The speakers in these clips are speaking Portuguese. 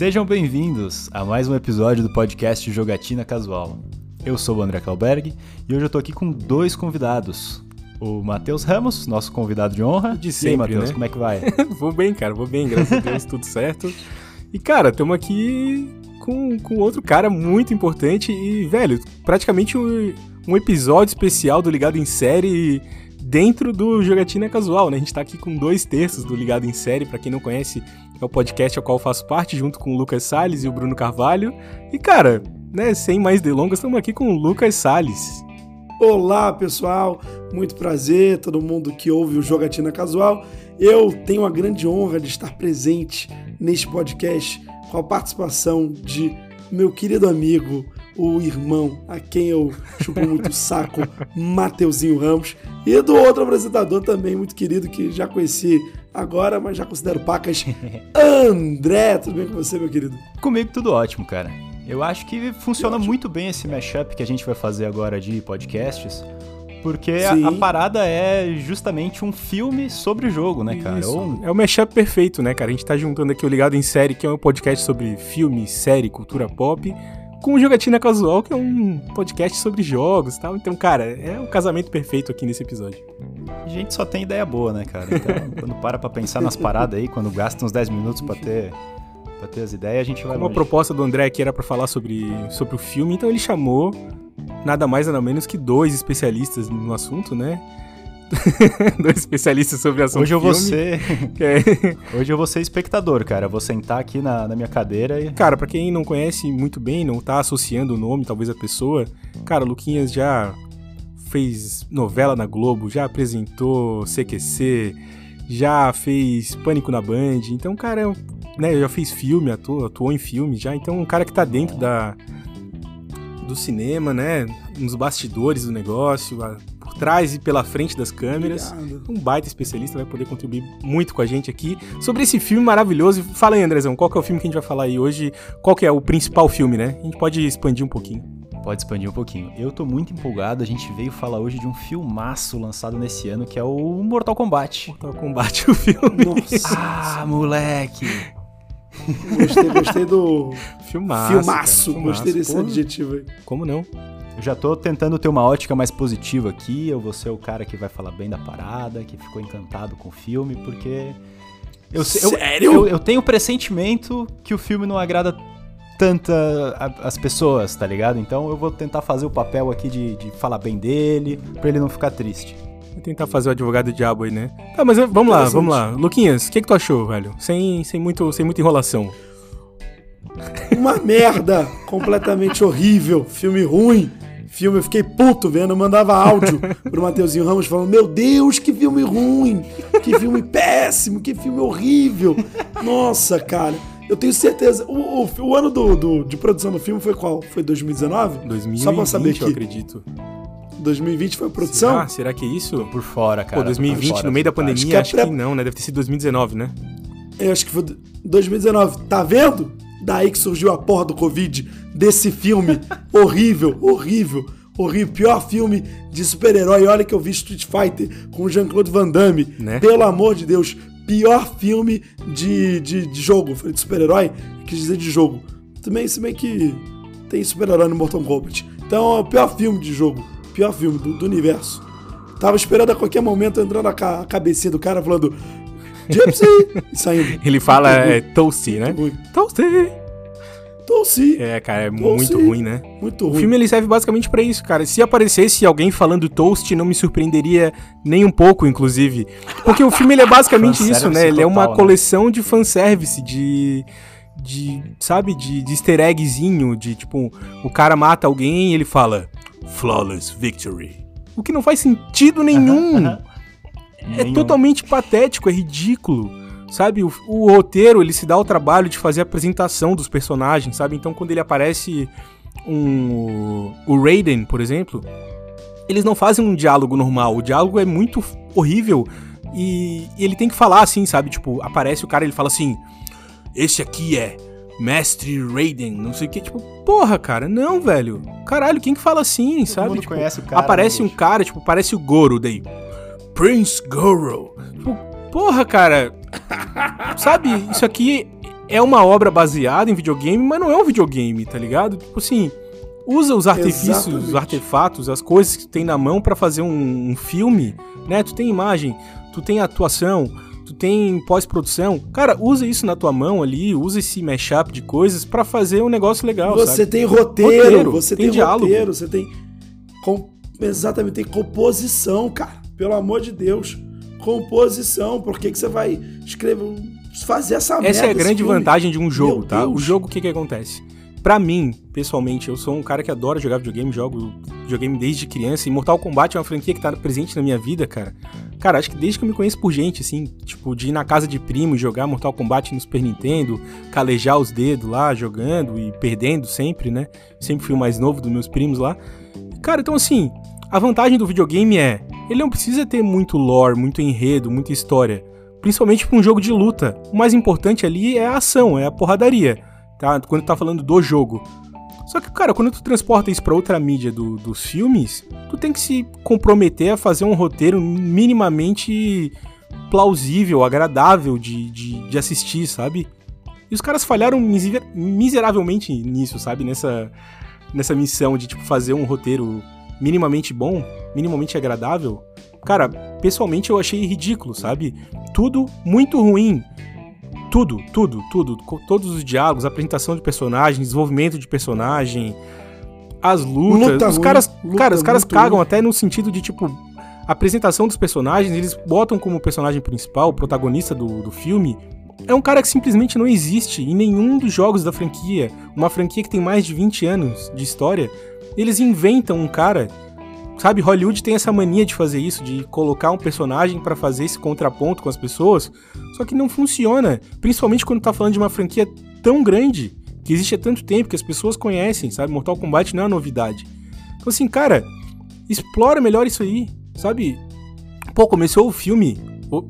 Sejam bem-vindos a mais um episódio do podcast Jogatina Casual. Eu sou o André Kalberg e hoje eu tô aqui com dois convidados. O Matheus Ramos, nosso convidado de honra. De e aí, sempre, Matheus, né? como é que vai? vou bem, cara, vou bem, graças a Deus, tudo certo. E, cara, estamos aqui com, com outro cara muito importante e, velho, praticamente um, um episódio especial do Ligado em Série dentro do Jogatina Casual, né? A gente tá aqui com dois terços do Ligado em Série, pra quem não conhece, é o podcast ao qual eu faço parte, junto com o Lucas Salles e o Bruno Carvalho. E, cara, né, sem mais delongas, estamos aqui com o Lucas Salles. Olá, pessoal. Muito prazer, todo mundo que ouve o Jogatina Casual. Eu tenho a grande honra de estar presente neste podcast com a participação de meu querido amigo, o irmão, a quem eu chupo muito saco, Mateuzinho Ramos, e do outro apresentador também muito querido que já conheci agora, mas já considero pacas, André. Tudo bem com você, meu querido? Comigo tudo ótimo, cara. Eu acho que funciona muito bem esse mashup que a gente vai fazer agora de podcasts, porque a, a parada é justamente um filme sobre o jogo, né, cara? Ou um- É o mashup perfeito, né, cara? A gente tá juntando aqui o Ligado em Série, que é um podcast sobre filme, série, cultura pop, com o Jogatina Casual, que é um podcast sobre jogos e tal. Então, cara, é o casamento perfeito aqui nesse episódio. A gente só tem ideia boa, né, cara? Então, quando para pra pensar nas paradas aí, quando gasta uns 10 minutos pra ter, pra ter as ideias, a gente vai Como a longe. proposta do André aqui era pra falar sobre, sobre o filme, então ele chamou nada mais nada menos que dois especialistas no assunto, né? dois especialistas sobre assunto Hoje eu vou ser, é- hoje eu vou ser espectador, cara. Eu vou sentar aqui na, na minha cadeira e... Cara, pra quem não conhece muito bem, não tá associando o nome, talvez a pessoa, cara, o Luquinhas já fez novela na Globo, já apresentou CQC, já fez Pânico na Band, então, cara, né, já fez filme, atuou, atuou em filme já, então um cara que tá dentro da do cinema, né, nos bastidores do negócio, a- por trás e pela frente das câmeras. Obrigado. Um baita especialista vai poder contribuir muito com a gente aqui sobre esse filme maravilhoso. Fala aí, Andrezão, qual que é o filme que a gente vai falar aí hoje? Qual que é o principal filme, né? A gente pode expandir um pouquinho. Pode expandir um pouquinho. Eu tô muito empolgado. A gente veio falar hoje de um filmaço lançado nesse ano, que é o Mortal Kombat. Mortal Kombat, o filme. Nossa, Ah, moleque! gostei, gostei do Filmaço. filmaço. cara, Gostei desse Pô, adjetivo aí. Como não? Eu já tô tentando ter uma ótica mais positiva aqui. Eu vou ser o cara que vai falar bem da parada, que ficou encantado com o filme, porque. Eu, se- eu- Sério? Eu, eu tenho o pressentimento que o filme não agrada tanta a- as pessoas, tá ligado? Então eu vou tentar fazer o papel aqui de, de falar bem dele, pra ele não ficar triste. Vou tentar fazer o advogado diabo aí, né? Tá, mas vamos lá, vamos lá. Luquinhas, o que, que tu achou, velho? Sem, sem, muito, sem muita enrolação. Uma merda completamente horrível, filme ruim. Filme, eu fiquei puto vendo, eu mandava áudio pro Mateuzinho Ramos falando: Meu Deus, que filme ruim, que filme péssimo, que filme horrível. Nossa, cara, eu tenho certeza. O, o, o ano do, do- de produção do filme foi qual? Foi 2019? 2020, Só pra saber eu aqui. acredito. 2020 foi a produção? Será? Será que é isso? Por fora, cara. Pô, 2020, por fora, no meio da pandemia, Acho acho que é que, pré- não, né? Deve ter sido 2019, né? Eu acho que foi 2019. Tá vendo? Daí que surgiu a porra do Covid desse filme horrível, horrível, horrível. Pior filme de super-herói. Olha que eu vi Street Fighter com Jean-Claude Van Damme. Né? Pelo amor de Deus. Pior filme de, de, de jogo. Falei de super-herói, quis dizer de jogo. Também, se bem que tem super-herói no Mortal Kombat. Então é o pior filme de jogo. Pior filme do, do universo. Tava esperando a qualquer momento entrando a, ca- a cabecinha do cara falando Gypsy! e saindo. Ele fala é, Toasty, né? Toasty! É, cara, é muito ruim, né? Muito O ruim. filme ele serve basicamente pra isso, cara. Se aparecesse alguém falando toast, não me surpreenderia nem um pouco, inclusive. Porque o filme ele é basicamente isso, né? Ele é uma né? coleção de fanservice, de. de. sabe? De, de easter eggzinho, de tipo, o cara mata alguém e ele fala Flawless Victory. O que não faz sentido nenhum. É Nenhum. totalmente patético, é ridículo. Sabe, o, o roteiro, ele se dá o trabalho de fazer a apresentação dos personagens, sabe? Então, quando ele aparece um, o Raiden, por exemplo, eles não fazem um diálogo normal. O diálogo é muito horrível e, e ele tem que falar assim, sabe? Tipo, aparece o cara e ele fala assim: Esse aqui é Mestre Raiden, não sei o que. Tipo, porra, cara, não, velho. Caralho, quem que fala assim, sabe? mundo Tipo, conhece o cara, aparece né, um bicho? cara, tipo, parece o Goro daí. Prince Goro. Tipo, porra, cara. sabe, isso aqui é uma obra baseada em videogame, mas não é um videogame, tá ligado? Tipo assim, usa os artifícios, Exatamente. os artefatos, as coisas que tu tem na mão pra fazer um, um filme, né? Tu tem imagem, tu tem atuação, tu tem pós-produção. Cara, usa isso na tua mão ali, usa esse mashup de coisas pra fazer um negócio legal, Você sabe? tem roteiro, Roteiro, você tem tem, diálogo. roteiro, você tem. com- Exatamente, tem composição, cara. Pelo amor de Deus. Composição. Por que, que você vai escrever. fazer essa merda? Essa é a grande vantagem de um jogo, Meu tá? O Deus. jogo, o que que acontece? Pra mim, pessoalmente, eu sou um cara que adora jogar videogame, jogo videogame desde criança, e Mortal Kombat é uma franquia que tá presente na minha vida, cara. Cara, acho que desde que eu me conheço por gente, assim, tipo, de ir na casa de primo e jogar Mortal Kombat no Super Nintendo, calejar os dedos lá, jogando e perdendo sempre, né? Sempre fui o mais novo dos meus primos lá. Cara, então assim, a vantagem do videogame é, ele não precisa ter muito lore, muito enredo, muita história. Principalmente pra um jogo de luta. O mais importante ali é a ação, é a porradaria, tá? Quando tá falando do jogo. Só que, cara, quando tu transporta isso pra outra mídia do- dos filmes, tu tem que se comprometer a fazer um roteiro minimamente plausível, agradável de, de, de assistir, sabe? E os caras falharam miser- miseravelmente nisso, sabe? Nessa, nessa missão de, tipo, fazer um roteiro minimamente bom, minimamente agradável. Cara, pessoalmente eu achei ridículo, sabe? Tudo muito ruim. Tudo, tudo, tudo. Todos os diálogos, apresentação de personagem, desenvolvimento de personagem, as lutas. Luta os caras, luta cara, os caras muito cagam ruim. até no sentido de, tipo, a apresentação dos personagens, eles botam como personagem principal, o protagonista do, do filme, é um cara que simplesmente não existe em nenhum dos jogos da franquia. Uma franquia que tem mais de 20 anos de história. Eles inventam um cara. Sabe, Hollywood tem essa mania de fazer isso, de colocar um personagem pra fazer esse contraponto com as pessoas. Só que não funciona. Principalmente quando tá falando de uma franquia tão grande, que existe há tanto tempo, que as pessoas conhecem, sabe? Mortal Kombat não é uma novidade. Então, assim, cara, explora melhor isso aí, sabe? Pô, começou o filme.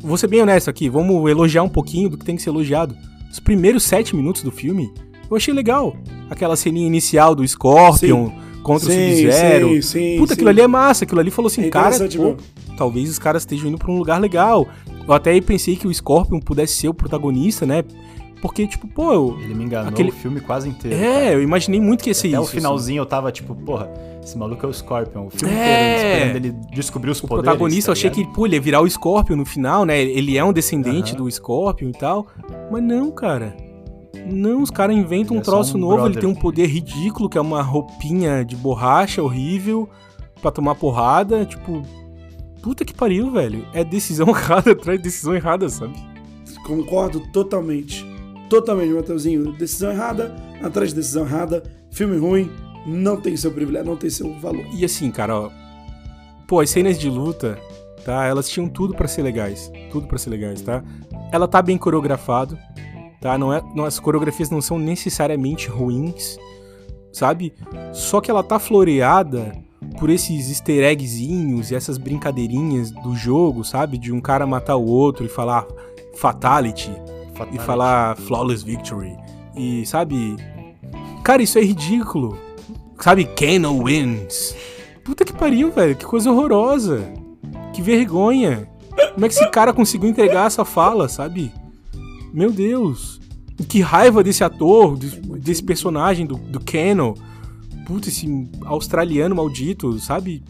Vou ser bem honesto aqui, vamos elogiar um pouquinho do que tem que ser elogiado. Os primeiros sete minutos do filme, eu achei legal. Aquela ceninha inicial do Scorpion contra o Sub-Zero. sim, sim, Puta, sim. aquilo ali é massa. Aquilo ali falou assim, É cara, interessante pô, talvez os caras estejam indo pra um lugar legal. Eu até aí pensei que o Scorpion pudesse ser o protagonista, né? Porque, tipo, pô, eu, Ele me enganou Aquele- o filme quase inteiro. é, eu imaginei muito que ia ser Até isso. o assim. finalzinho eu tava tipo, porra, esse maluco é o Scorpion. O filme É. inteiro esperando ele descobrir os O poderes. protagonista, tá eu achei que, pô, ele ia virar o Scorpion no final, né? Ele é um descendente do Scorpion e tal. Mas não, cara. Não, os caras inventam um é troço um novo, ele tem um poder ridículo, que é uma roupinha de borracha horrível pra tomar porrada. Tipo, puta que pariu, velho. É decisão errada atrás de decisão errada, sabe? Concordo totalmente. Totalmente, Mateuzinho. Decisão errada, atrás de decisão errada. Filme ruim, não tem seu privilégio, não tem seu valor. E assim, cara, ó. Pô, as cenas de luta, tá? Elas tinham tudo pra ser legais. Tudo pra ser legais, tá? Ela tá bem coreografado, tá? Não é, não, as coreografias não são necessariamente ruins, sabe? Só que ela tá floreada por esses easter eggzinhos e essas brincadeirinhas do jogo, sabe? De um cara matar o outro e falar fatality e Fatality. falar flawless victory. E sabe? Cara, isso é ridículo. Sabe? Kano wins. Puta que pariu, velho. Que coisa horrorosa. Que vergonha. Como é que esse cara conseguiu entregar essa fala, sabe? Meu Deus. Que raiva desse ator, des- desse personagem do, do Kano. Puta, esse australiano maldito, sabe?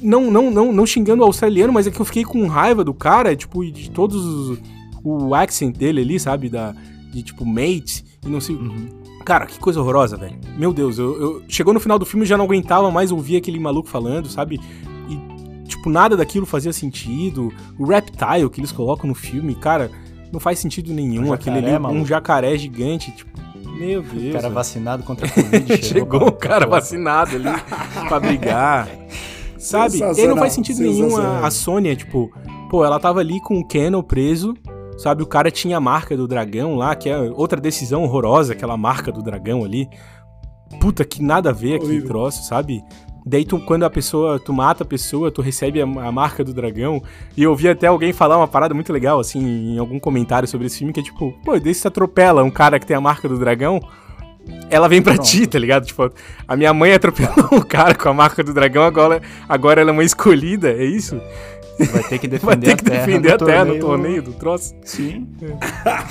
Não, não, não, não xingando o australiano, mas é que eu fiquei com raiva do cara, tipo, de todos os, o accent dele ali, sabe? Da, de tipo, mate e não sei. Uhum. Cara, que coisa horrorosa, velho. Meu Deus, eu, eu- chegou no final do filme e já não aguentava mais ouvir aquele maluco falando, sabe? E, tipo, nada daquilo fazia sentido. O reptile que eles colocam no filme, cara, não faz sentido nenhum. Um aquele ali, um maluco. jacaré gigante, tipo, meu Deus. O cara vacinado contra a Covid Chegou pra- um cara vacinado ali pra brigar. Sabe? E não faz sentido nenhum a, a Sônia, tipo, pô, ela tava ali com o Canon preso, sabe? O cara tinha a marca do dragão lá, que é outra decisão horrorosa, aquela marca do dragão ali. Puta, que nada a ver aquele Horrível. troço, sabe? Daí tu, quando a pessoa, tu mata a pessoa, tu recebe a, a marca do dragão. E eu ouvi até alguém falar uma parada muito legal, assim, em algum comentário sobre esse filme, que é tipo, pô, daí você atropela um cara que tem a marca do dragão, ela vem pra Pronto. ti, tá ligado? Tipo, a minha mãe atropelou um cara com a marca do dragão, agora, agora ela é uma escolhida, é isso? Vai ter que defender Vai ter que a terra, defender no, a terra torneio. no torneio do troço. Sim.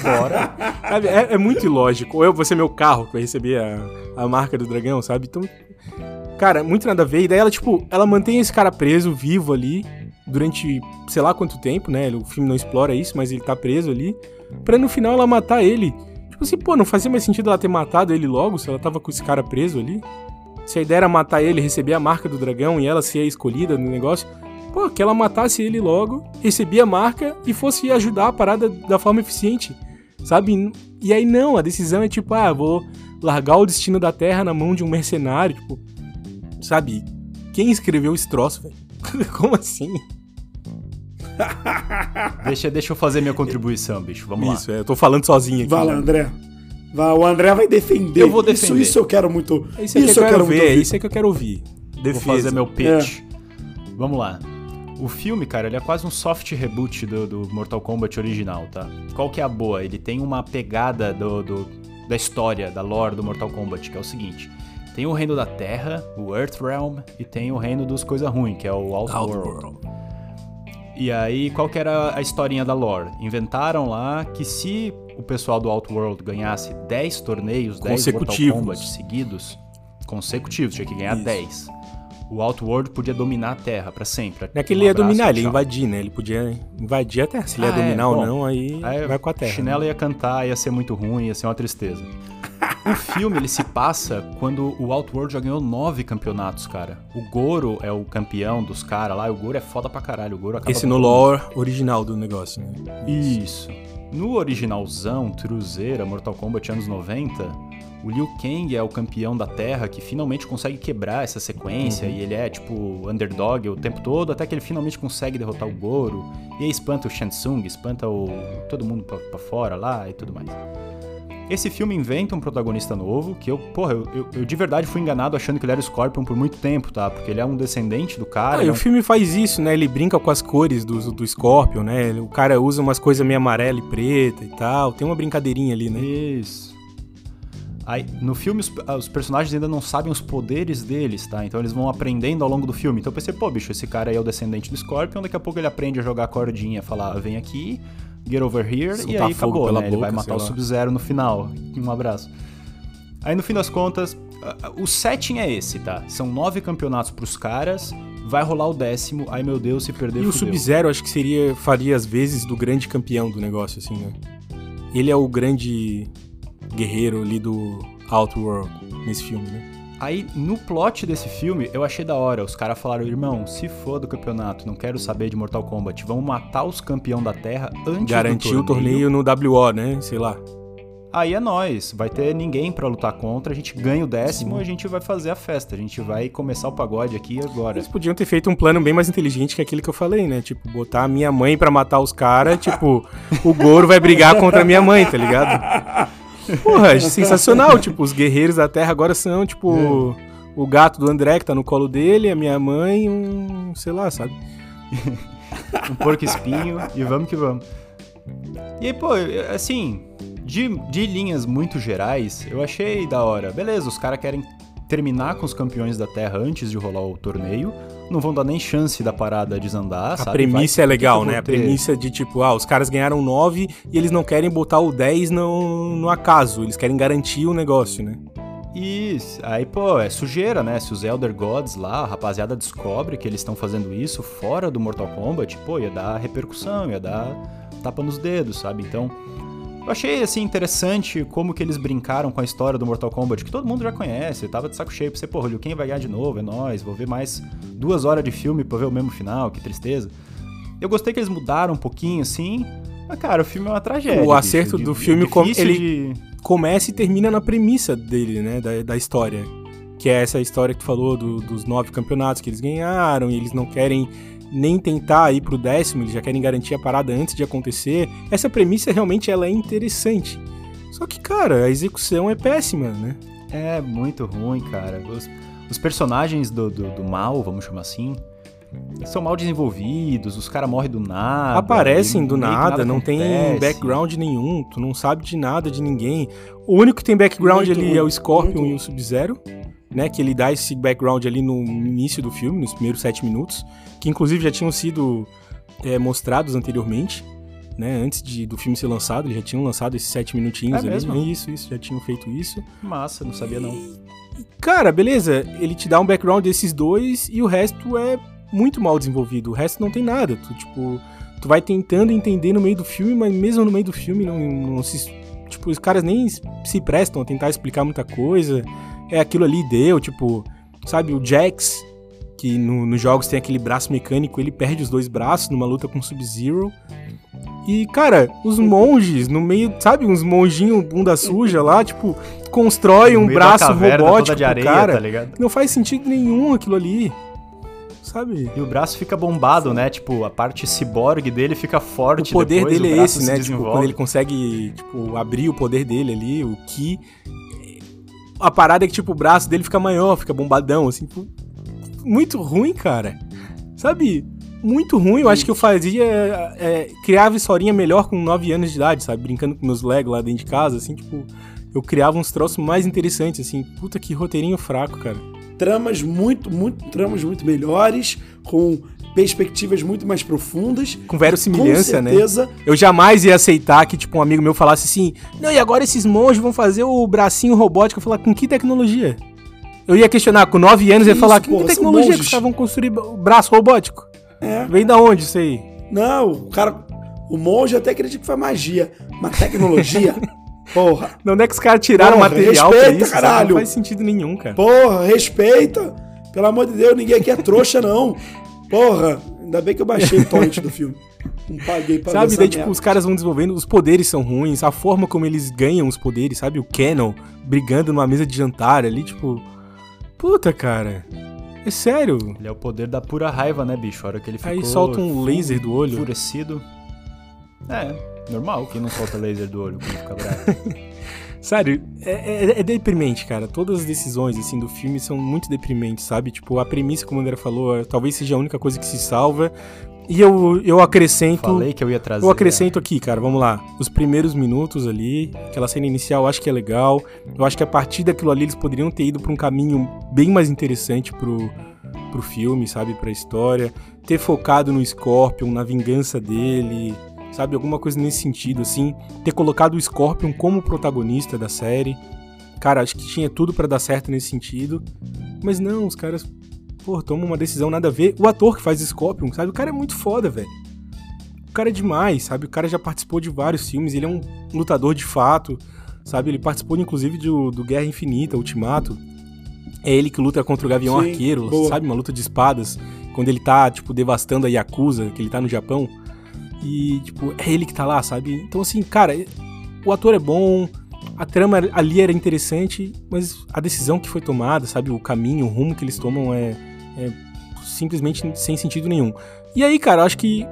Bora. Sabe, é, é muito ilógico. Ou eu vou ser meu carro que vai receber a, a marca do dragão, sabe? Então, cara, muito nada a ver. E daí ela, tipo, ela mantém esse cara preso, vivo ali, durante sei lá quanto tempo, né? O filme não explora isso, mas ele tá preso ali. Pra no final ela matar ele. Tipo assim, pô, não fazia mais sentido ela ter matado ele logo se ela tava com esse cara preso ali. Se a ideia era matar ele, receber a marca do dragão e ela ser a escolhida no negócio. Pô, que ela matasse ele logo, recebia a marca e fosse ajudar a parada da forma eficiente. Sabe? E aí não, a decisão é tipo, ah, vou largar o destino da Terra na mão de um mercenário, tipo, sabe? Quem escreveu esse troço, velho? Como assim? Deixa, deixa eu fazer minha contribuição, bicho. Vamos Isso, é, eu tô falando sozinho aqui. Vai lá? André. Vai, o André vai defender. Eu vou Isso, defender. isso eu quero muito. É isso aí que eu quero ver, é isso aí que eu quero ouvir. Vou Defesa. fazer meu pitch. Vamos lá. O filme, cara, ele é quase um soft reboot do, do Mortal Kombat original, tá? Qual que é a boa? Ele tem uma pegada do, do- da história, da lore do Mortal Kombat, que é o seguinte. Tem o reino da Terra, o Earthrealm, e tem o reino dos coisa ruim, que é o Outworld. Outworld. E aí, qual que era a historinha da lore? Inventaram lá que se o pessoal do Outworld ganhasse 10 torneios, 10 Mortal. Kombat seguidos, consecutivos, tinha que ganhar Isso. 10. O Outworld podia dominar a Terra pra sempre. Não é que ele Um ia abraço, dominar, ele ia invadir, né? Ele podia invadir a Terra. Se ele ia Ah, é, dominar ou bom. não, aí, Aí, vai com a Terra. Chinelo ia cantar, ia ser muito ruim, ia ser uma tristeza. O filme ele se passa quando o Outworld já ganhou nove campeonatos, cara. O Goro é o campeão dos caras lá, e o Goro é foda pra caralho. O Goro acaba Esse no lore original do negócio, né? Isso. No originalzão, Truzeira, Mortal Kombat anos 90, o Liu Kang é o campeão da Terra que finalmente consegue quebrar essa sequência e ele é tipo underdog o tempo todo, até que ele finalmente consegue derrotar o Goro. E aí espanta o Shansung, espanta o todo mundo pra, pra fora lá e tudo mais. Esse filme inventa um protagonista novo, que eu, porra, eu, eu- eu de verdade fui enganado achando que ele era o Scorpion por muito tempo, tá? Porque ele é um descendente do cara. Ah, e é o um filme faz isso, né? Ele brinca com as cores do, do Scorpion, né? O cara usa umas coisas meio amarela e preta e tal. Tem uma brincadeirinha ali, né? Isso. Aí, no filme, os, ah, os personagens ainda não sabem os poderes deles, tá? Então eles vão aprendendo ao longo do filme. Então eu pensei, pô, bicho, esse cara aí é o descendente do Scorpion, daqui a pouco ele aprende a jogar a cordinha, falar, vem aqui, get over here, e Soltar aí fogo acabou, pela né? ele boca, vai matar o. Sub-Zero no final. Um abraço. Aí no fim das contas, o setting é esse, tá? São nove campeonatos pros caras, vai rolar o décimo, ai meu Deus, se perder, E o fudeu. Sub-Zero acho que seria, faria as vezes do grande campeão do negócio, assim, né? Ele é o grande guerreiro ali do Outworld nesse filme, né? Aí, no plot desse filme, eu achei da hora. Os caras falaram, irmão, se for do campeonato, não quero saber de Mortal Kombat. Vamos matar os campeão da Terra antes Garantir do o torneio no WO, né? Sei lá. Aí é nós. Vai ter ninguém pra lutar contra. A gente ganha o décimo, a gente vai fazer a festa. A gente vai começar o pagode aqui agora. Eles podiam ter feito um plano bem mais inteligente que aquele que eu falei, né? Tipo, botar a minha mãe pra matar os caras, tipo, o Goro vai brigar contra a minha mãe, tá ligado? Porra, é sensacional. Tipo, os guerreiros da Terra agora são, tipo, o gato do André que tá no colo dele, a minha mãe, um. sei lá, sabe? um porco espinho e vamos que vamos. E aí, pô, assim, de, de linhas muito gerais, eu achei da hora. Beleza, os caras querem terminar com os campeões da Terra antes de rolar o torneio. Não vão dar nem chance da parada desandar, A sabe? premissa Vai- é legal, né? A ter? premissa de tipo, ah, os caras ganharam 9 e eles não querem botar o 10 no, no acaso, eles querem garantir o negócio, né? Isso, aí, pô, é sujeira, né? Se os Elder Gods lá, a rapaziada descobre que eles estão fazendo isso fora do Mortal Kombat, pô, ia dar repercussão, ia dar tapa nos dedos, sabe? Então, eu achei, assim, interessante como que eles brincaram com a história do Mortal Kombat, que todo mundo já conhece, tava de saco cheio pra você, o Liu Kang vai ganhar de novo, é nóis, vou ver mais duas horas de filme pra ver o mesmo final, que tristeza. Eu gostei que eles mudaram um pouquinho, assim, mas, cara, o filme é uma tragédia. O bicho, acerto de- do de- filme, ele- de- Começa e termina na premissa dele, né? Da, da história. Que é essa história que tu falou do- dos nove campeonatos que eles ganharam e eles não querem nem tentar ir pro décimo, eles já querem garantir a parada antes de acontecer. Essa premissa realmente ela é interessante. Só que, cara, a execução é péssima, né? É muito ruim, cara. Os, os personagens do, do, do mal, vamos chamar assim, são mal desenvolvidos, os caras morrem do nada. Aparecem do que nada, não tem background nenhum, tu não sabe de nada de ninguém. O único que tem background Muito ali ruim, é o Scorpion muito e o Sub-Zero, né? Que ele dá esse background ali no início do filme, nos primeiros sete minutos, que inclusive já tinham sido é, mostrados anteriormente, né? Antes de, do filme ser lançado, eles já tinham lançado esses sete minutinhos É ali. mesmo? Isso, isso, já tinham feito isso. Massa, não sabia não. Cara, beleza, ele te dá um background desses dois e o resto é muito mal desenvolvido. O resto não tem nada. Tu, tipo, tu vai tentando entender no meio do filme, mas mesmo no meio do filme não, não se. Tipo, os caras nem se prestam a tentar explicar muita coisa. É aquilo ali deu, tipo, sabe, o Jax, que no- nos jogos tem aquele braço mecânico, ele perde os dois braços numa luta com o Sub-Zero. E, cara, os monges no meio, sabe, uns monjinhos bunda suja lá, tipo, constrói um braço caverna robótico areia, cara. tá ligado? Não faz sentido nenhum aquilo ali. Sabe? E o braço fica bombado, né? Tipo, a parte ciborgue dele fica O forte poder depois, dele o é esse, se né? Tipo, quando ele consegue, tipo, abrir o poder dele ali, o Ki. A parada é que, tipo, o braço dele fica maior, fica bombadão, assim. tipo, Muito ruim, cara. Sabe? Muito ruim. Eu acho que eu fazia. É, criava historinha melhor com 9 anos de idade, sabe? Brincando com meus Lego lá dentro de casa, assim, tipo. Eu criava uns troços mais interessantes, assim. Puta que roteirinho fraco, cara. Tramas muito, muito, tramas muito melhores, com perspectivas muito mais profundas. Com verossimilhança, com né? certeza, Eu jamais ia aceitar que, tipo, um amigo meu falasse assim, não, e agora esses monges vão fazer o bracinho robótico. Eu falar, com que tecnologia? Eu ia questionar, com 9 anos, eu ia falar, isso, com que tecnologia que os caras vão construir o braço robótico? É. Vem da onde isso aí? Não, o cara. O monge até acredita que foi magia. Mas tecnologia. porra. Onde é que os caras tiraram Porra, material pra respeita, isso? sabe? caralho. Não faz sentido nenhum, cara. Porra, respeita. Pelo amor de Deus, ninguém aqui é trouxa, não. Porra, ainda bem que eu baixei o torrent do filme. Não paguei pra ver Sabe, daí, tipo, merda. os caras vão desenvolvendo, os poderes são ruins, a forma como eles ganham os poderes, sabe? O Canon brigando numa mesa de jantar ali, tipo. Puta, cara. É sério. Ele é o poder da pura raiva, né, bicho? A hora que ele ficou Aí solta um laser do olho. enfurecido. É, normal que não solta laser do olho quando fica bravo. Sério, é, é- é deprimente, cara. Todas as decisões, assim, do filme são muito deprimentes, sabe? Tipo, a premissa, como o André falou, é- talvez seja a única coisa que se salva. E eu, eu acrescento... Falei que eu ia trazer. Eu acrescento aqui, cara, vamos lá. Os primeiros minutos ali, aquela cena inicial, eu acho que é legal. Eu acho que a partir daquilo ali eles poderiam ter ido pra um caminho bem mais interessante pro, pro filme, sabe? Pra história. Ter focado no Scorpion, na vingança dele, sabe? Alguma coisa nesse sentido, assim. Ter colocado o Scorpion como protagonista da série. Cara, acho que tinha tudo pra dar certo nesse sentido. Mas não, os caras, pô, tomam uma decisão nada a ver. O ator que faz Scorpion, sabe? O cara é muito foda, velho. O cara é demais, sabe? O cara já participou de vários filmes, ele é um lutador de fato, sabe? Ele participou, inclusive, do, do Guerra Infinita, Ultimato. É ele que luta contra o Gavião Sim, Arqueiro, boa. sabe? Uma luta de espadas, quando ele tá, tipo, devastando a Yakuza, que ele tá no Japão. E, tipo, é ele que tá lá, sabe? Então, assim, cara, o ator é bom, a trama ali era interessante, mas a decisão que foi tomada, sabe? O caminho, o rumo que eles tomam é, é simplesmente sem sentido nenhum. E aí, cara, eu acho que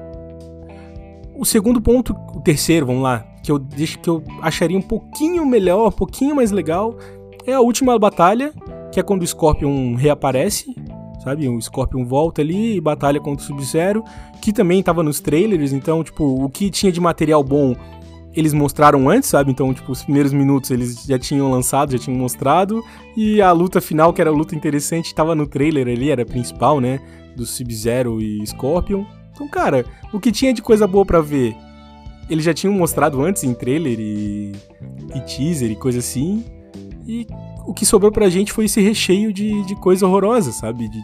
o segundo ponto, o terceiro, vamos lá, que eu deixo que eu acharia um pouquinho melhor, um pouquinho mais legal, é a última batalha, que é quando o Scorpion reaparece, sabe? O Scorpion volta ali e batalha contra o Sub-Zero, que também tava nos trailers, então, tipo, o que tinha de material bom eles mostraram antes, sabe? Então, tipo, os primeiros minutos eles já tinham lançado, já tinham mostrado, e a luta final, que era a luta interessante, tava no trailer ali, era a principal, né? Do Sub-Zero e Scorpion. Então, cara, o que tinha de coisa boa pra ver, eles já tinham mostrado antes em trailer e, e teaser e coisa assim. E o que sobrou pra gente foi esse recheio de, de coisa horrorosa, sabe? De,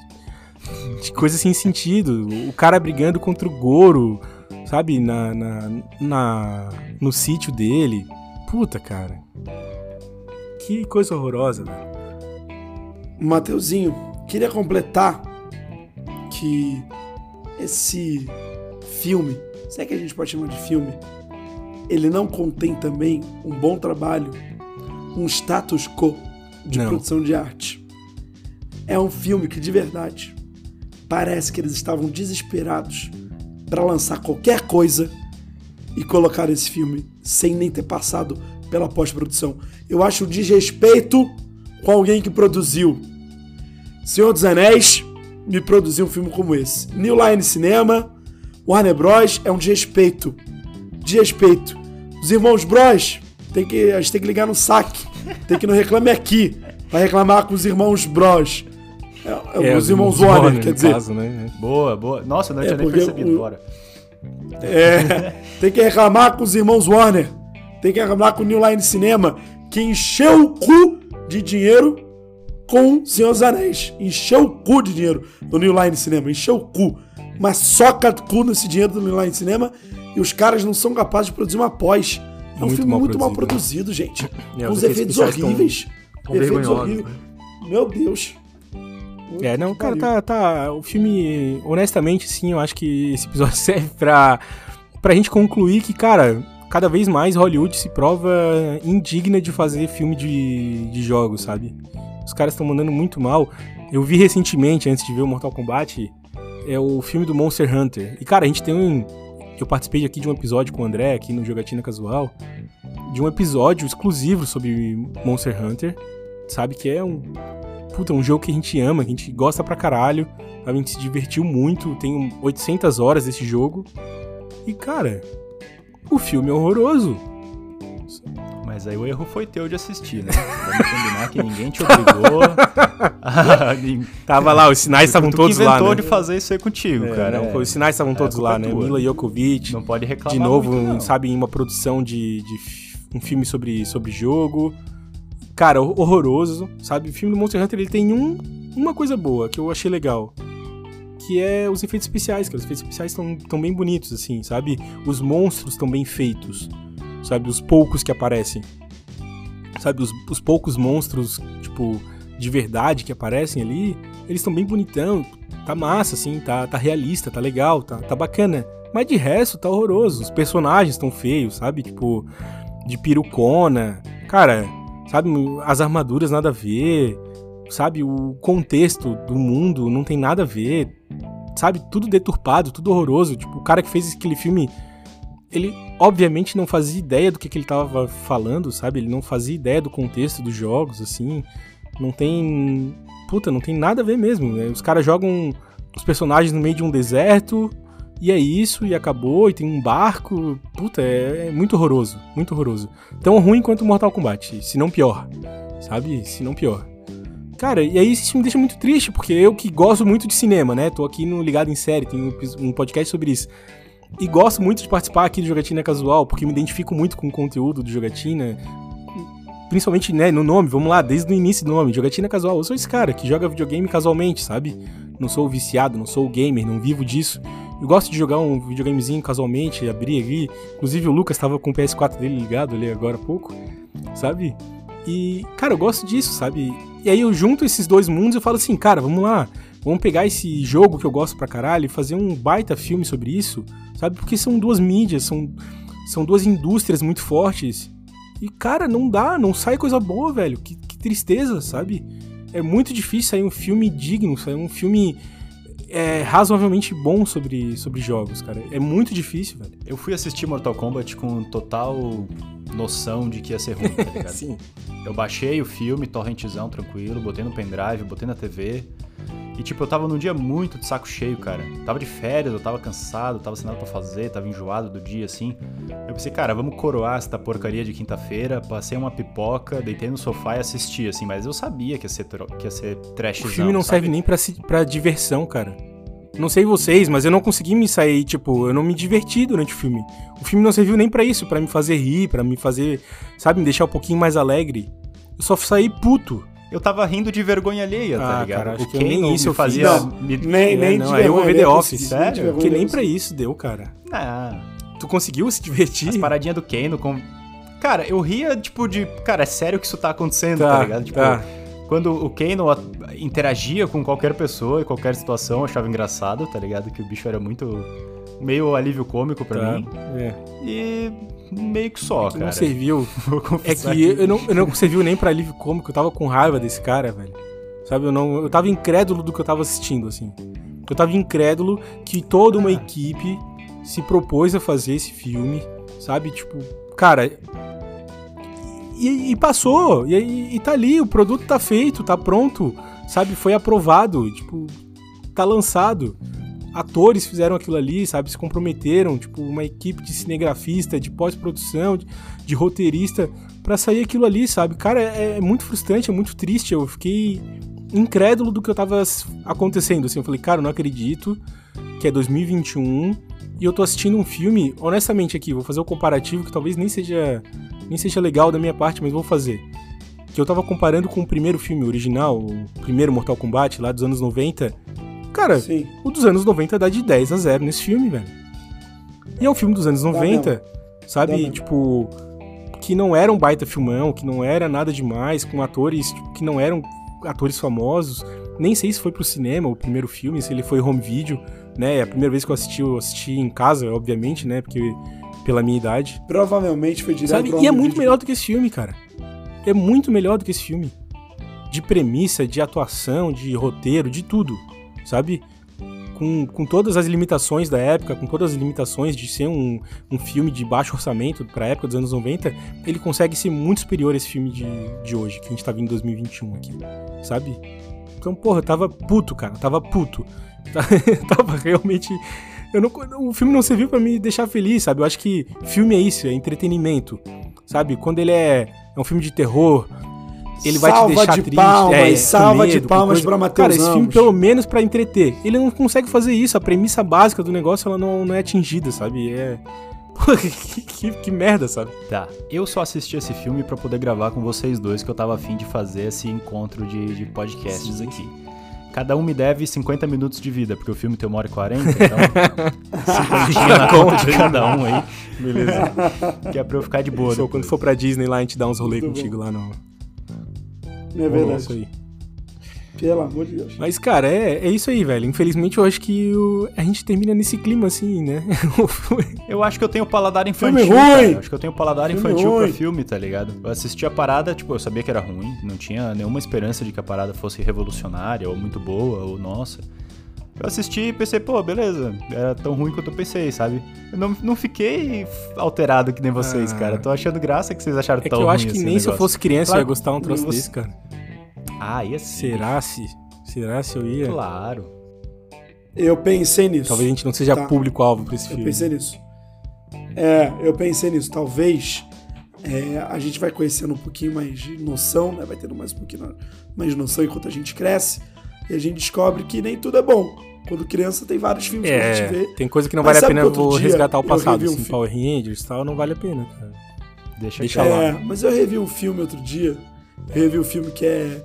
de coisa sem sentido. O cara brigando contra o Goro, sabe? Na, na, na- no sítio dele. Puta, cara. Que coisa horrorosa, velho. Mateuzinho, queria completar que esse filme, se é que a gente pode chamar de filme, ele não contém também um bom trabalho, um status quo de Não. produção de arte. É um filme que de verdade parece que eles estavam desesperados para lançar qualquer coisa e colocar esse filme sem nem ter passado pela pós-produção. Eu acho um desrespeito com alguém que produziu Senhor dos Anéis me produziu um filme como esse. New Line Cinema, Warner Bros. é um desrespeito. Desrespeito. Os irmãos Bros. Tem que, a gente tem que ligar no saque. Tem que ir no Reclame Aqui. Pra reclamar com os irmãos Bros. É, é, os, irmãos Warner, quer no dizer. caso, né? Boa, boa. Nossa, não É, tinha nem percebido, o- bora. É, tem que reclamar com os irmãos Warner. Tem que reclamar com o New Line Cinema, que encheu o cu de dinheiro com Senhor dos Anéis. Encheu o cu de dinheiro do New Line Cinema. Encheu o cu. Mas soca cu nesse dinheiro do New Line Cinema e os caras não são capazes de produzir uma pós. É um Muito filme mal muito mal produzido. produzido, gente. É, com os os efeitos tão- horríveis. tão efeitos horríveis. né? Meu Deus. É, não, cara, tá, tá. O filme, honestamente, sim, eu acho que esse episódio serve pra, pra gente concluir que, cara, cada vez mais Hollywood se prova indigna de fazer filme de, de jogos, sabe? Os caras estão mandando muito mal. Eu vi recentemente, antes de ver o Mortal Kombat, é o filme do Monster Hunter. E, cara, a gente tem um. Eu participei aqui de um episódio com o André, aqui no Jogatina Casual, de um episódio exclusivo sobre Monster Hunter, sabe? Que é um puta, um jogo que a gente ama, que a gente gosta pra caralho. A gente se divertiu muito, tem 800 horas desse jogo. E, cara, o filme é horroroso. Mas aí o erro foi teu de assistir, né? Vamos combinar que ninguém te obrigou. a- Tava lá, os sinais estavam todos que lá, inventou né? de fazer isso aí contigo, É, cara. não, É, os sinais estavam todos culpa lá, é né? tua. Mila Jokovic, Não pode reclamar de novo, muito, não. sabe, em uma produção de, de um filme sobre, sobre jogo. Cara, hor- horroroso, sabe? O filme do Monster Hunter ele tem um, uma coisa boa que eu achei legal. Que é os efeitos especiais, cara. Os efeitos especiais estão tão bem bonitos, assim, sabe? Os monstros estão bem feitos, sabe? Os poucos que aparecem. Sabe? Os, os poucos monstros, tipo, de verdade que aparecem ali, eles estão bem bonitão. Tá massa, assim, tá, tá realista, tá legal, tá, tá bacana. Mas de resto, tá horroroso. Os personagens estão feios, sabe? Tipo, de perucona. Cara, sabe? As armaduras nada a ver. Sabe? O contexto do mundo não tem nada a ver. Sabe? Tudo deturpado, tudo horroroso. Tipo, o cara que fez aquele filme. Ele, obviamente, não fazia ideia do que, que ele tava falando, sabe? Ele não fazia ideia do contexto dos jogos, assim. Não tem. Puta, não tem nada a ver mesmo. né? Os caras jogam os personagens no meio de um deserto. E é isso, e acabou, e tem um barco. Puta, é, é muito horroroso, muito horroroso. Tão ruim quanto Mortal Kombat, se não pior. Sabe? Se não pior. Cara, e aí isso me deixa muito triste, porque eu que gosto muito de cinema, né? Tô aqui no Ligado em Série, tem um podcast sobre isso. E gosto muito de participar aqui do Jogatina Casual, porque me identifico muito com o conteúdo do Jogatina. Principalmente, né, no nome, vamos lá, desde o início do nome, Jogatina Casual. Eu sou esse cara que joga videogame casualmente, sabe? Não sou viciado, não sou gamer, não vivo disso. Eu gosto de jogar um videogamezinho casualmente, abrir ali. Inclusive o Lucas tava com o PS4 dele ligado ali agora há pouco, sabe? E, cara, eu gosto disso, sabe? E aí eu junto esses dois mundos e falo assim, cara, vamos lá, vamos pegar esse jogo que eu gosto pra caralho e fazer um baita filme sobre isso, sabe? Porque são duas mídias, são, são duas indústrias muito fortes. E, cara, não dá, não sai coisa boa, velho. Que, que tristeza, sabe? É muito difícil sair um filme digno, sair um filme é, razoavelmente bom sobre, sobre jogos, cara. É muito difícil, velho. Eu fui assistir Mortal Kombat com total noção de que ia ser ruim, tá ligado? Sim. Eu baixei o filme, torrentzão, tranquilo, botei no pendrive, botei na TV. E, tipo, eu tava num dia muito de saco cheio, cara. Tava de férias, eu tava cansado, tava sem nada pra fazer, tava enjoado do dia, assim. Eu pensei, cara, vamos coroar essa porcaria de quinta-feira. Passei uma pipoca, deitei no sofá e assisti, assim. Mas eu sabia que ia ser, que ia ser trashzão, O filme não sabe? serve nem pra, se- pra diversão, cara. Não sei vocês, mas eu não consegui me sair, tipo, eu não me diverti durante o filme. O filme não serviu nem pra isso, pra me fazer rir, pra me fazer, sabe, me deixar um pouquinho mais alegre. Eu só saí puto. Eu tava rindo de vergonha alheia, tá Ah, ligado? cara, acho o que nem isso eu fazia... fiz. me- Nem, nem É, não, de eu vou ver vergonha, The nem Office. sério? nem nem pra isso deu, cara. Ah, Tu conseguiu se divertir? As paradinhas do Kano com. Cara, eu ria, tipo, de. Cara, é sério que isso tá acontecendo, Tá, tá, ligado? Tipo, tá. Quando o Kano interagia com qualquer pessoa, em qualquer situação, eu achava engraçado, tá ligado? Que o bicho era muito. meio alívio cômico pra Tá, mim. é. E. meio que só, Que cara. não serviu. É que eu não, eu não serviu nem pra alívio cômico, eu tava com raiva desse cara, velho. Sabe, eu não. Eu tava incrédulo do que eu tava assistindo, assim. Eu tava incrédulo que toda uma equipe se propôs a fazer esse filme, sabe? Tipo, cara. E, e passou, e, e, tá ali, o produto tá feito, tá pronto, sabe? Foi aprovado, tipo, tá lançado. Atores fizeram aquilo ali, sabe? Se comprometeram, tipo, uma equipe de cinegrafista, de pós-produção, de, de roteirista, pra sair aquilo ali, sabe? Cara, é, é muito frustrante, é muito triste. Eu fiquei incrédulo do que eu tava acontecendo, assim. Eu falei, cara, não acredito que é 2021 E eu tô assistindo um filme, honestamente aqui, vou fazer um comparativo que talvez nem seja nem seja legal da minha parte, mas vou fazer. Que eu tava comparando com o primeiro filme original, o primeiro Mortal Kombat lá dos anos 90. Cara, Sim. o dos anos 90 dá de 10 a 0 nesse filme, velho. E é um filme dos anos 90, Dá sabe? Tipo, que não era um baita filmão, que não era nada demais, com atores tipo, que não eram atores famosos. Nem sei se foi pro cinema o primeiro filme, se ele foi home video, né? A primeira vez que eu assisti, eu assisti em casa, obviamente, né? Porque pela minha idade. Provavelmente foi direto Sabe? E é muito melhor do que esse filme, cara. É muito melhor do que esse filme. De premissa, de atuação, de roteiro, de tudo. Sabe? Com, com todas as limitações da época, com todas as limitações de ser um, um filme de baixo orçamento pra época dos anos 90, ele consegue ser muito superior a esse filme de, de hoje, que a gente tá vendo em 2021 aqui. Sabe? Então, porra, eu tava puto, cara. eu Tava puto. tava realmente. Eu não, o filme não serviu pra me deixar feliz, sabe? Eu acho que filme é isso, é entretenimento. Sabe? Quando ele é, é um filme de terror, ele vai te Salva deixar de triste. palmas, é, salva de medo, com palmas pra Matheus Cara, esse filme, Ramos. pelo menos pra entreter. Ele não consegue fazer isso. A premissa básica do negócio ela não, não é atingida, sabe? É. Pô, que, que, que merda, sabe? Tá, eu só assisti esse filme pra poder gravar com vocês dois, que eu tava afim de fazer esse encontro de, de podcasts Sim. aqui. Cada um me deve 50 minutos de vida, porque o filme tem uma hora e 40, então. 50 na conta de cada um aí. Beleza. Que é pra eu ficar de boa. Depois. quando for pra Disney lá, a gente dá uns rolê Muito contigo lá no. Não é verdade. nosso aí. Pelo amor de Deus. Mas, cara, é, é isso aí, velho. Infelizmente, eu acho que o- a gente termina nesse clima assim, né? Eu acho que eu tenho paladar infantil. Filme ruim! cara. Eu acho que eu tenho paladar Filme infantil ruim. pra filme, tá ligado? Eu assisti a parada, tipo, eu sabia que era ruim, não tinha nenhuma esperança de que a parada fosse revolucionária ou muito boa ou nossa. Eu assisti e pensei, pô, beleza, era tão ruim quanto eu pensei, sabe? Eu não, não fiquei alterado que nem vocês, Ah. cara. Tô achando graça que vocês acharam É que tão eu ruim acho que assim o nem se eu fosse criança eu Claro, ia gostar um troço você- desse, cara. Ah, ia ser. Será se? Será se eu ia? Claro. Eu pensei nisso. Talvez a gente não seja Tá. público-alvo pra esse Eu filme. pensei nisso. É, eu pensei nisso. Talvez é, a gente vai conhecendo um pouquinho mais de noção, né? Vai tendo mais um pouquinho mais de noção enquanto a gente cresce. E a gente descobre que nem tudo é bom. Quando criança tem vários filmes que a gente É, vê. tem coisa que não vale a pena dia resgatar o eu passado, um assim? Power Rangers e tal, não vale a pena, cara. Deixa, Deixa quieto. lá. É, mas eu revi um filme outro dia. Eu revi um filme que é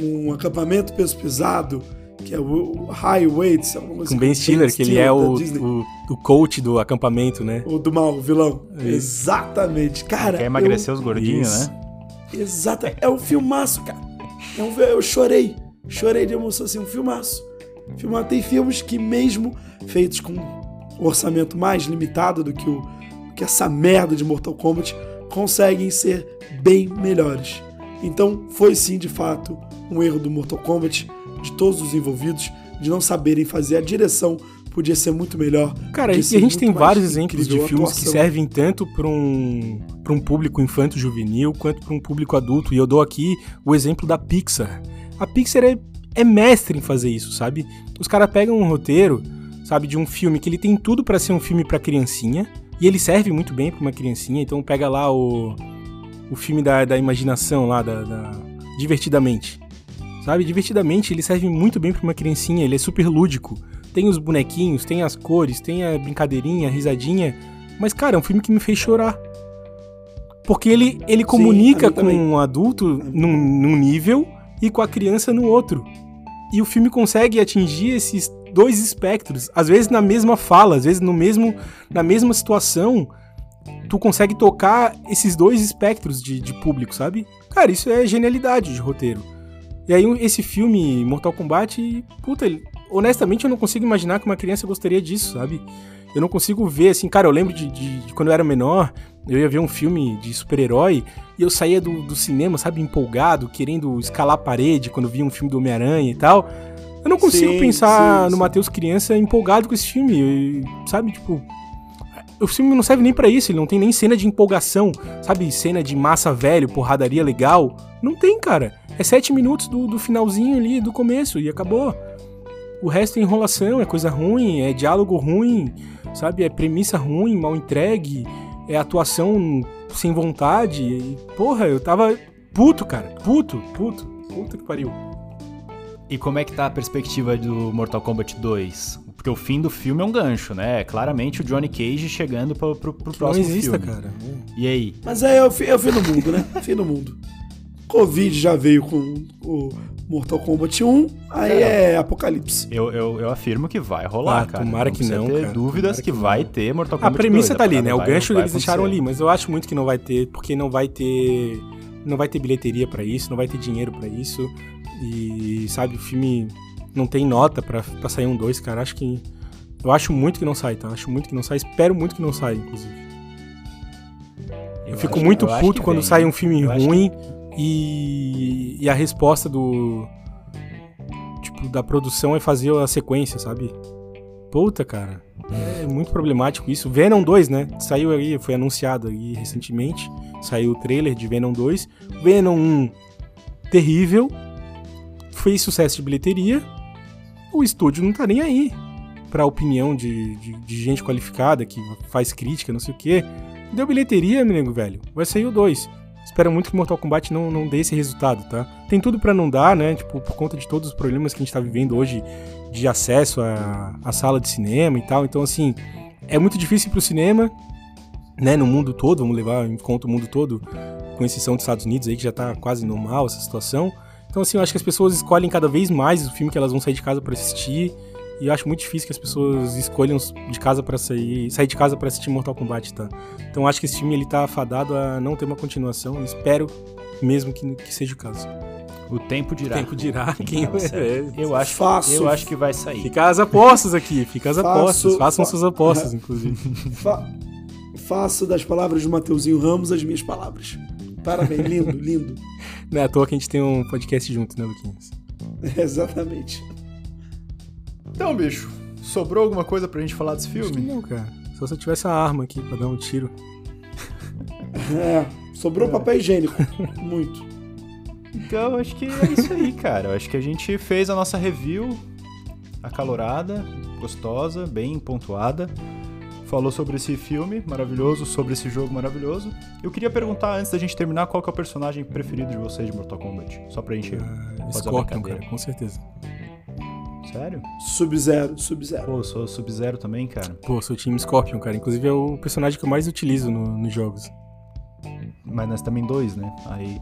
um acampamento peso pesado, que é o Highways. Com Ben Stiller, que ele é o, o, o coach do acampamento, né? O do mal, o vilão. Isso. Exatamente. Cara. Quer emagrecer eu- os gordinhos, Isso. né? Exato. É um filmaço, cara. É um, eu chorei. Chorei de emoção, assim, um filmaço. Filmar tem filmes que, mesmo feitos com um orçamento mais limitado do que, o, que essa merda de Mortal Kombat, conseguem ser bem melhores. Então, foi sim, de fato, um erro do Mortal Kombat, de todos os envolvidos, de não saberem fazer. A direção podia ser muito melhor. Cara, e a gente tem vários exemplos de filmes que servem tanto para um, pra um público infanto-juvenil quanto para um público adulto. E eu dou aqui o exemplo da Pixar. A Pixar é, é mestre em fazer isso, sabe? Os caras pegam um roteiro, sabe, de um filme que ele tem tudo para ser um filme para criancinha. E ele serve muito bem para uma criancinha. Então pega lá o, o filme da, da imaginação lá, da, da- Divertidamente. Sabe, divertidamente ele serve muito bem para uma criancinha. Ele é super lúdico tem os bonequinhos, tem as cores, tem a brincadeirinha, a risadinha. Mas, cara, é um filme que me fez chorar. Porque ele, ele comunica a mim com também. um adulto num, num nível e com a criança no outro. E o filme consegue atingir esses dois espectros, às vezes na mesma fala, às vezes no mesmo, na mesma situação, tu consegue tocar esses dois espectros de, de público, sabe? Cara, isso é genialidade de roteiro. E aí esse filme, Mortal Kombat, puta, honestamente eu não consigo imaginar que uma criança gostaria disso, sabe? Eu não consigo ver, assim, cara, eu lembro de, de- de quando eu era menor, eu ia ver um filme de super-herói e eu saía do, do cinema, sabe, empolgado, querendo escalar a parede quando via um filme do Homem-Aranha e tal. Eu não consigo Sim, pensar sim, no. Matheus criança empolgado com esse filme, sabe, tipo... O filme não serve nem pra isso, ele não tem nem cena de empolgação, sabe? Cena de massa velho, porradaria legal. Não tem, cara. É sete minutos do, do finalzinho ali, do começo, e acabou. O resto é enrolação, é coisa ruim, é diálogo ruim, sabe? É premissa ruim, mal entregue, é atuação sem vontade. E, porra, eu tava puto, cara. Puto, puto. Puta que pariu. E como é que tá a perspectiva do Mortal Kombat 2? Porque o fim do filme é um gancho, né? É claramente o Johnny Cage chegando pro, pro, pro Não próximo exista, filme. cara. E aí? Mas aí é o, fi- é o fim do mundo, né? Fim do mundo. Covid já veio com o Mortal Kombat 1, aí é Apocalipse. Eu, eu, eu afirmo que vai rolar, Ah, cara. tomara que não, ter cara. dúvidas Tomara que, que vai ter Mortal A Kombat premissa 2, tá ali, né? O vai- gancho vai eles deixaram ali, mas eu acho muito que não vai ter, porque não vai ter. Não vai ter bilheteria pra isso, não vai ter dinheiro pra isso. E, sabe, o filme não tem nota pra, pra sair um 2, cara. Acho que. Eu acho muito que não sai, tá? Acho muito que não sai. Espero muito que não saia, inclusive. Eu, fico acho- muito eu puto que quando vem. sai um filme Eu acho ruim e, e a resposta do. Tipo, da produção é fazer a sequência, sabe? Puta, cara. É muito problemático isso. Venom 2, né? Saiu aí, foi anunciado aí recentemente. Saiu o trailer de Venom 2. Venom 1, terrível. Fez sucesso de bilheteria. O estúdio não tá nem aí pra opinião de, de, de gente qualificada que faz crítica, não sei o quê. Deu bilheteria, meu velho. Vai sair o 2. Espero muito que Mortal Kombat não, não dê esse resultado, tá? Tem tudo pra não dar, né? Tipo, por conta de todos os problemas que a gente tá vivendo hoje de acesso à, à sala de cinema e tal. Então, assim, é muito difícil pro cinema, né? No mundo todo, vamos levar em conta o mundo todo, com exceção dos Estados Unidos aí, que já tá quase normal essa situação. Então, assim, eu acho que as pessoas escolhem cada vez mais o filme que elas vão sair de casa pra assistir. E eu acho muito difícil que as pessoas escolham de casa para sair, sair de casa pra assistir Mortal Kombat, tá? Então eu acho que esse filme ele tá fadado a não ter uma continuação. Espero mesmo que, que seja o caso. O tempo dirá. O tempo dirá quem é. Eu acho, Faço. eu acho que vai sair. Fica as apostas aqui, fica as Faço- apostas. Façam fa- suas apostas, inclusive. Fa- faço das palavras do Mateuzinho Ramos as minhas palavras. Parabéns, lindo, lindo. Não é à toa que a gente tem um podcast junto, né, Luquinhas? Exatamente. Então, bicho, sobrou alguma coisa pra gente falar desse Acho que filme? não, cara. Só se eu tivesse a arma aqui pra dar um tiro. É, sobrou papel higiênico. Muito. Então, acho que é isso aí, cara. Acho que a gente fez a nossa review acalorada, gostosa, bem pontuada. Falou sobre esse filme maravilhoso, sobre esse jogo maravilhoso. Eu queria perguntar, antes da gente terminar, qual que é o personagem preferido de vocês de Mortal Kombat? Só pra gente... Ah, Fazer Scorpion, cara, com certeza. Sério? Sub-zero, sub-zero. Pô, eu sou Sub-Zero também, cara. Pô, sou time Scorpion, cara. Inclusive é o personagem que eu mais utilizo no- nos jogos. Mas nós também dois, né? Aí...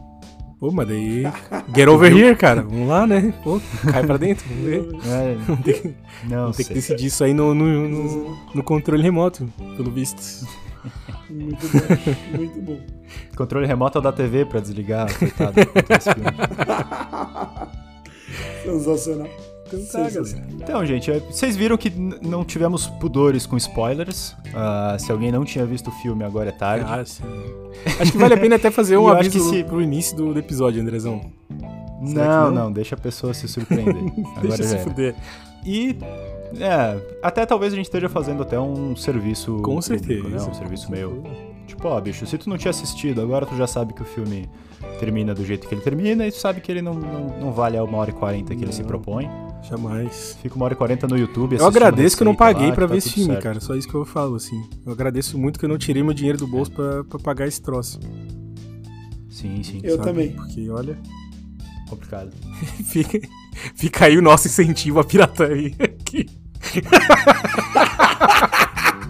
Pô, mas daí. Get over here, cara. Vamos lá, né? Pô, cai pra dentro. Vamos ver. É, não, Vamos ter que sei. decidir isso aí no, no, no- no controle remoto, pelo visto. Muito bom, muito bom. Controle remoto da TV pra desligar, coitado. Sensacional. Então Sensacional. Então, gente, é, vocês viram que não tivemos pudores com spoilers. Ah, se alguém não tinha visto o filme, agora é tarde. Ah, sim. Acho que vale a pena até fazer um aviso se- pro início do, do episódio, Andrezão. não, não? não, deixa a pessoa se surpreender. Deixa já se fuder. E, é, até talvez a gente esteja fazendo até um serviço Com público, certeza. né? Um serviço meio... Tipo, ó, bicho, se tu não tinha assistido, agora tu já sabe que o filme termina do jeito que ele termina e tu sabe que ele não, não, não vale a uma hora e quarenta que ele se Não. propõe. Jamais. Fica uma hora e quarenta no YouTube Eu agradeço que eu não paguei pra que ver tá esse filme, certo. cara. Só isso que eu falo, assim. Eu agradeço muito que eu não tirei meu dinheiro do bolso pra, pra pagar esse troço. Sim, sim. Eu sabe? também. Porque, olha, Complicado. fica, fica aí o nosso incentivo à pirataria aqui.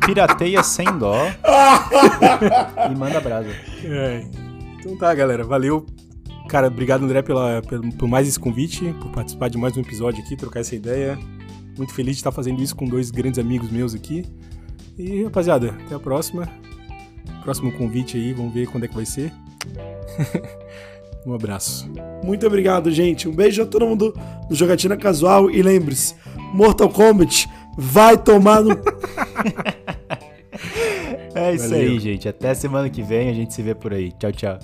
Pirateia sem dó e manda brasa. É. Então tá, galera. Valeu. Cara, obrigado, André, pela, pelo- por mais esse convite, por participar de mais um episódio aqui, trocar essa ideia. Muito feliz de estar fazendo isso com dois grandes amigos meus aqui. E, rapaziada, até a próxima. Próximo convite aí, vamos ver quando é que vai ser. um abraço. Muito obrigado, gente. Um beijo a todo mundo no Jogatina Casual. E lembre-se, Mortal Kombat vai tomar no. É isso Valeu. aí, gente. Até semana que vem a gente se vê por aí. Tchau, tchau.